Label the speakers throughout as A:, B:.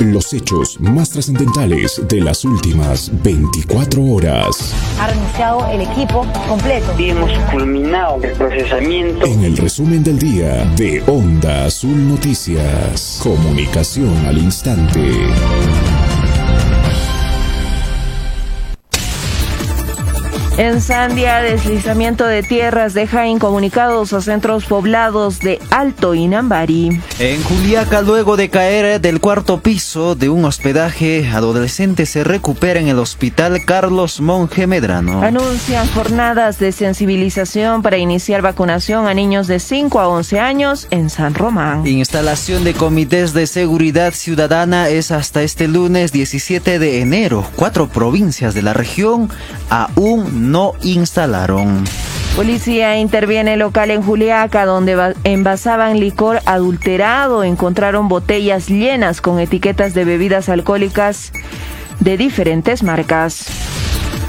A: Los hechos más trascendentales de las últimas 24 horas.
B: Ha renunciado el equipo completo.
C: Y hemos culminado el procesamiento.
A: En el resumen del día de Onda Azul Noticias. Comunicación al instante.
D: En Sandia, deslizamiento de tierras deja incomunicados a centros poblados de Alto Inambari.
E: En Juliaca, luego de caer del cuarto piso de un hospedaje, adolescente se recupera en el hospital Carlos Monge Medrano.
D: Anuncian jornadas de sensibilización para iniciar vacunación a niños de 5 a 11 años en San Román.
E: Instalación de comités de seguridad ciudadana es hasta este lunes 17 de enero. Cuatro provincias de la región aún no instalaron.
D: Policía interviene local en Juliaca donde envasaban licor adulterado. Encontraron botellas llenas con etiquetas de bebidas alcohólicas de diferentes marcas.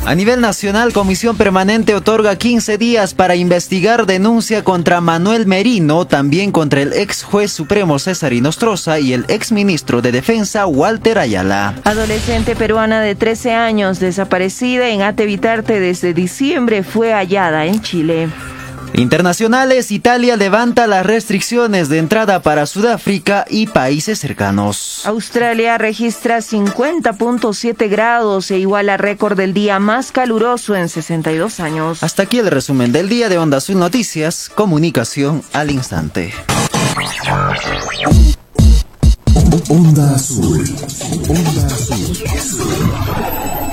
E: A nivel nacional, Comisión Permanente otorga 15 días para investigar denuncia contra Manuel Merino, también contra el ex juez supremo César Inostroza y el ex ministro de Defensa Walter Ayala.
D: Adolescente peruana de 13 años desaparecida en Atevitarte desde diciembre fue hallada en Chile.
E: Internacionales, Italia levanta las restricciones de entrada para Sudáfrica y países cercanos.
D: Australia registra 50.7 grados e iguala récord del día más caluroso en 62 años.
E: Hasta aquí el resumen del día de Onda Azul Noticias, comunicación al instante.
A: Onda Azul. Onda Azul.